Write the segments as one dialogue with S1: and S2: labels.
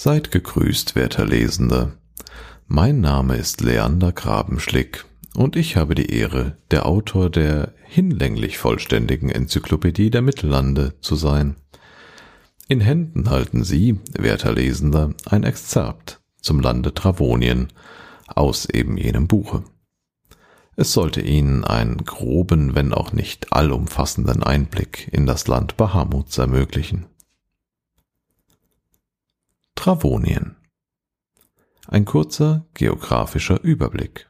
S1: Seid gegrüßt, werter Lesende. Mein Name ist Leander Grabenschlick und ich habe die Ehre, der Autor der hinlänglich vollständigen Enzyklopädie der Mittellande zu sein. In Händen halten Sie, werter Lesender, ein Exzerpt zum Lande Travonien aus eben jenem Buche. Es sollte Ihnen einen groben, wenn auch nicht allumfassenden Einblick in das Land Bahamuts ermöglichen. Travonien. Ein kurzer geografischer Überblick.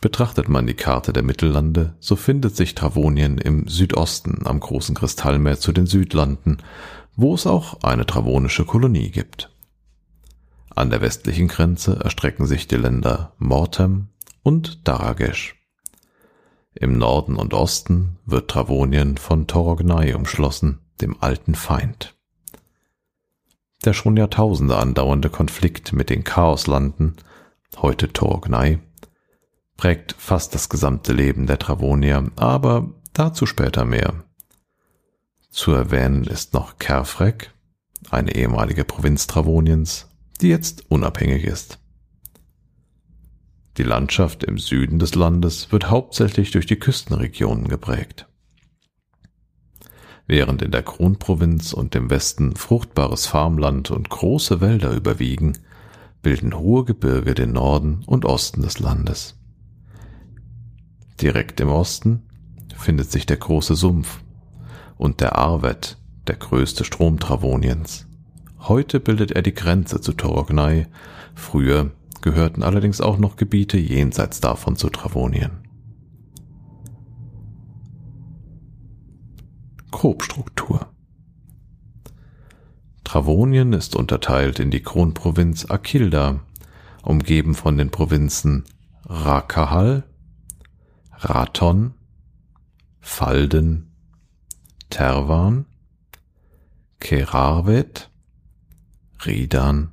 S1: Betrachtet man die Karte der Mittellande, so findet sich Travonien im Südosten am großen Kristallmeer zu den Südlanden, wo es auch eine travonische Kolonie gibt. An der westlichen Grenze erstrecken sich die Länder Mortem und Daragesh. Im Norden und Osten wird Travonien von Torognai umschlossen, dem alten Feind. Der schon Jahrtausende andauernde Konflikt mit den Chaoslanden, heute Torognai, prägt fast das gesamte Leben der Travonier, aber dazu später mehr. Zu erwähnen ist noch Kerfrek, eine ehemalige Provinz Travoniens, die jetzt unabhängig ist. Die Landschaft im Süden des Landes wird hauptsächlich durch die Küstenregionen geprägt. Während in der Kronprovinz und im Westen fruchtbares Farmland und große Wälder überwiegen, bilden hohe Gebirge den Norden und Osten des Landes. Direkt im Osten findet sich der große Sumpf und der Arvet, der größte Strom Travoniens. Heute bildet er die Grenze zu Torognai, früher gehörten allerdings auch noch Gebiete jenseits davon zu Travonien. Grobstruktur Travonien ist unterteilt in die Kronprovinz Akilda, umgeben von den Provinzen Rakahal, Raton, Falden, Tervan, Kerarvet, Ridan,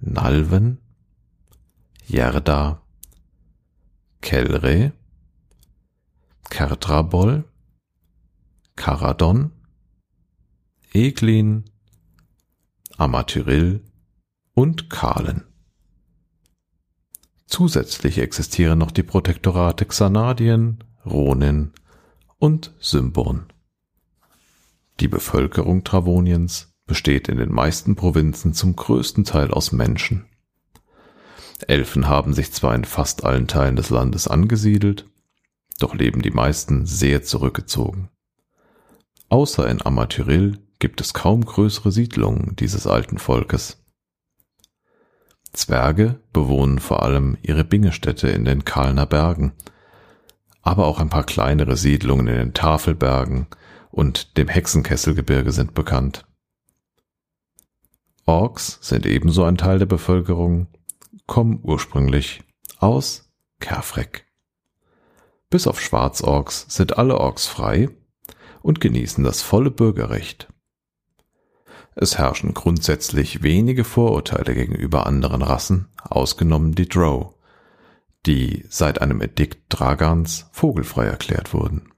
S1: Nalven, Jerda, Kelre, Kertrabol, Karadon, Eglin, Amatyril und Kahlen. Zusätzlich existieren noch die Protektorate Xanadien, Ronin und Symborn. Die Bevölkerung Travoniens besteht in den meisten Provinzen zum größten Teil aus Menschen. Elfen haben sich zwar in fast allen Teilen des Landes angesiedelt, doch leben die meisten sehr zurückgezogen. Außer in Amatyril gibt es kaum größere Siedlungen dieses alten Volkes. Zwerge bewohnen vor allem ihre Bingestätte in den Kalner Bergen, aber auch ein paar kleinere Siedlungen in den Tafelbergen und dem Hexenkesselgebirge sind bekannt. Orks sind ebenso ein Teil der Bevölkerung, kommen ursprünglich aus Kerfrek. Bis auf Schwarzorks sind alle Orks frei und genießen das volle Bürgerrecht. Es herrschen grundsätzlich wenige Vorurteile gegenüber anderen Rassen, ausgenommen die Drow, die seit einem Edikt Dragans vogelfrei erklärt wurden.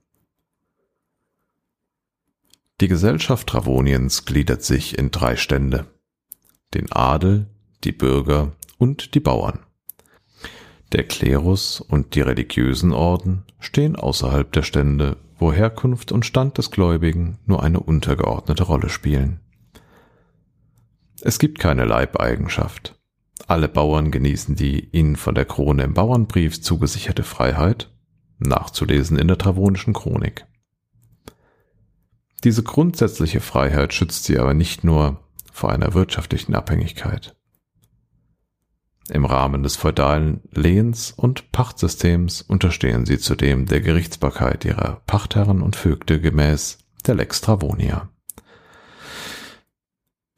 S1: Die Gesellschaft Travoniens gliedert sich in drei Stände. Den Adel, die Bürger und die Bauern. Der Klerus und die religiösen Orden stehen außerhalb der Stände, wo Herkunft und Stand des Gläubigen nur eine untergeordnete Rolle spielen. Es gibt keine Leibeigenschaft. Alle Bauern genießen die ihnen von der Krone im Bauernbrief zugesicherte Freiheit, nachzulesen in der Travonischen Chronik. Diese grundsätzliche Freiheit schützt sie aber nicht nur vor einer wirtschaftlichen Abhängigkeit. Im Rahmen des feudalen Lehens- und Pachtsystems unterstehen sie zudem der Gerichtsbarkeit ihrer Pachtherren und Vögte gemäß der Lex Travonia.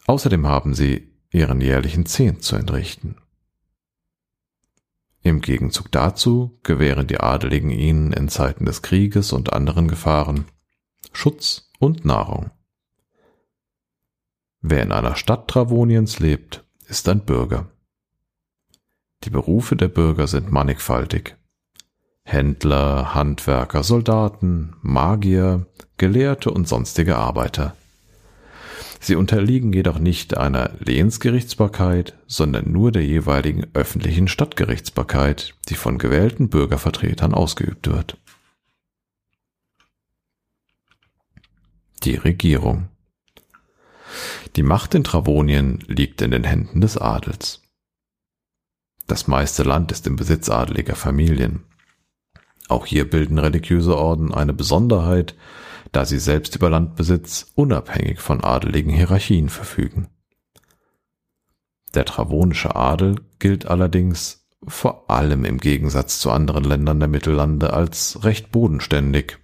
S1: Außerdem haben sie ihren jährlichen Zehnt zu entrichten. Im Gegenzug dazu gewähren die Adeligen ihnen in Zeiten des Krieges und anderen Gefahren Schutz und Nahrung. Wer in einer Stadt Travoniens lebt, ist ein Bürger. Die Berufe der Bürger sind mannigfaltig. Händler, Handwerker, Soldaten, Magier, Gelehrte und sonstige Arbeiter. Sie unterliegen jedoch nicht einer Lehensgerichtsbarkeit, sondern nur der jeweiligen öffentlichen Stadtgerichtsbarkeit, die von gewählten Bürgervertretern ausgeübt wird. Die Regierung Die Macht in Travonien liegt in den Händen des Adels. Das meiste Land ist im Besitz adeliger Familien. Auch hier bilden religiöse Orden eine Besonderheit, da sie selbst über Landbesitz unabhängig von adeligen Hierarchien verfügen. Der travonische Adel gilt allerdings vor allem im Gegensatz zu anderen Ländern der Mittellande als recht bodenständig.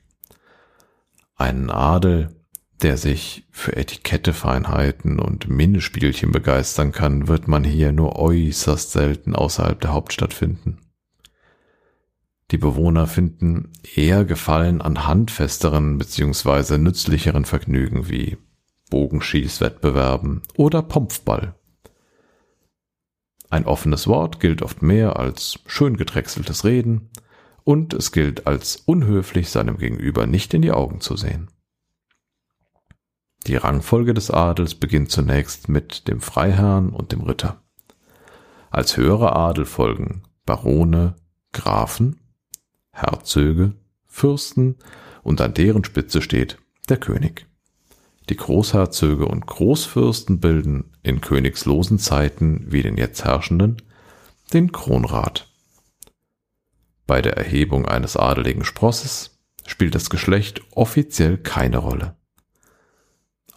S1: Einen Adel, der sich für Etikettefeinheiten und Minnespielchen begeistern kann, wird man hier nur äußerst selten außerhalb der Hauptstadt finden. Die Bewohner finden eher Gefallen an handfesteren bzw. nützlicheren Vergnügen wie Bogenschießwettbewerben oder Pompfball. Ein offenes Wort gilt oft mehr als schön gedrechseltes Reden und es gilt als unhöflich, seinem Gegenüber nicht in die Augen zu sehen. Die Rangfolge des Adels beginnt zunächst mit dem Freiherrn und dem Ritter. Als höhere Adel folgen Barone, Grafen Herzöge, Fürsten und an deren Spitze steht der König. Die Großherzöge und Großfürsten bilden in königslosen Zeiten wie den jetzt herrschenden den Kronrat. Bei der Erhebung eines adeligen Sprosses spielt das Geschlecht offiziell keine Rolle.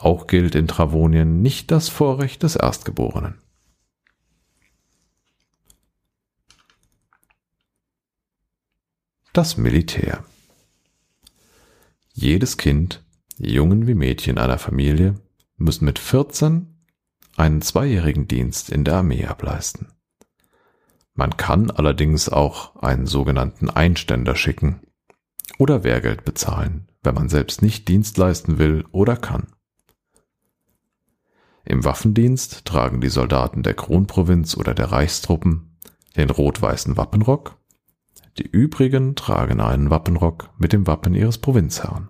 S1: Auch gilt in Travonien nicht das Vorrecht des Erstgeborenen. Das Militär. Jedes Kind, Jungen wie Mädchen einer Familie, müssen mit 14 einen zweijährigen Dienst in der Armee ableisten. Man kann allerdings auch einen sogenannten Einständer schicken oder Wehrgeld bezahlen, wenn man selbst nicht Dienst leisten will oder kann. Im Waffendienst tragen die Soldaten der Kronprovinz oder der Reichstruppen den rot-weißen Wappenrock die übrigen tragen einen Wappenrock mit dem Wappen ihres Provinzherrn.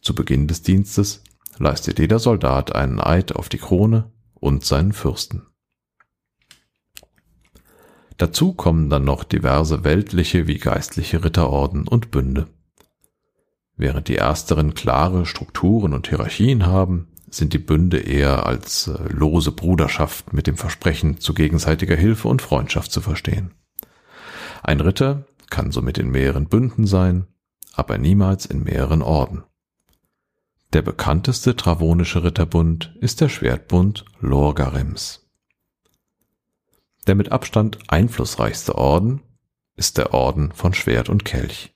S1: Zu Beginn des Dienstes leistet jeder Soldat einen Eid auf die Krone und seinen Fürsten. Dazu kommen dann noch diverse weltliche wie geistliche Ritterorden und Bünde. Während die ersteren klare Strukturen und Hierarchien haben, sind die Bünde eher als äh, lose Bruderschaft mit dem Versprechen zu gegenseitiger Hilfe und Freundschaft zu verstehen. Ein Ritter kann somit in mehreren Bünden sein, aber niemals in mehreren Orden. Der bekannteste travonische Ritterbund ist der Schwertbund Lorgarims. Der mit Abstand einflussreichste Orden ist der Orden von Schwert und Kelch,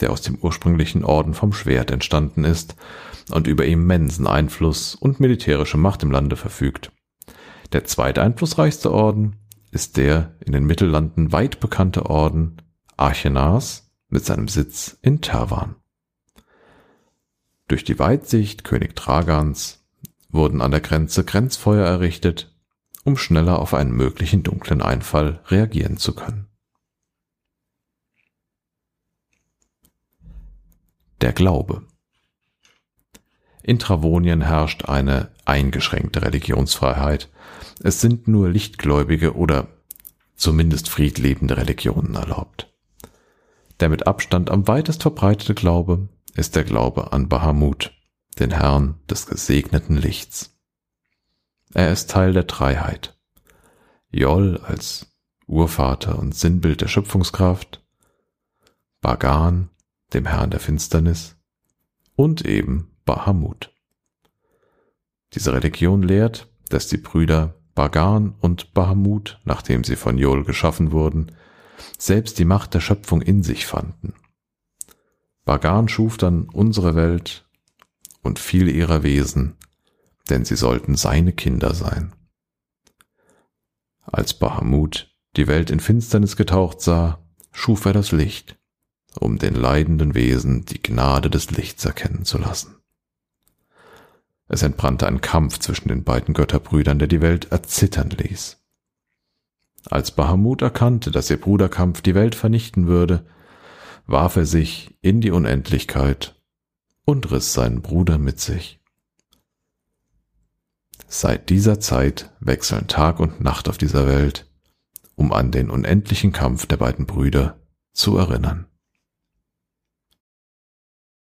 S1: der aus dem ursprünglichen Orden vom Schwert entstanden ist und über immensen Einfluss und militärische Macht im Lande verfügt. Der zweiteinflussreichste Orden ist der in den Mittellanden weit bekannte Orden Archenas mit seinem Sitz in Tervan. Durch die Weitsicht König Tragans wurden an der Grenze Grenzfeuer errichtet, um schneller auf einen möglichen dunklen Einfall reagieren zu können. Der Glaube In Travonien herrscht eine eingeschränkte Religionsfreiheit, es sind nur lichtgläubige oder zumindest friedlebende Religionen erlaubt. Der mit Abstand am weitest verbreitete Glaube ist der Glaube an Bahamut, den Herrn des gesegneten Lichts. Er ist Teil der Dreiheit. Jol als Urvater und Sinnbild der Schöpfungskraft, Bagan, dem Herrn der Finsternis, und eben Bahamut. Diese Religion lehrt, dass die Brüder Bagan und Bahamut, nachdem sie von Jol geschaffen wurden, selbst die Macht der Schöpfung in sich fanden. Bagan schuf dann unsere Welt und viele ihrer Wesen, denn sie sollten seine Kinder sein. Als Bahamut die Welt in Finsternis getaucht sah, schuf er das Licht, um den leidenden Wesen die Gnade des Lichts erkennen zu lassen. Es entbrannte ein Kampf zwischen den beiden Götterbrüdern, der die Welt erzittern ließ. Als Bahamut erkannte, dass ihr Bruderkampf die Welt vernichten würde, warf er sich in die Unendlichkeit und riss seinen Bruder mit sich. Seit dieser Zeit wechseln Tag und Nacht auf dieser Welt, um an den unendlichen Kampf der beiden Brüder zu erinnern.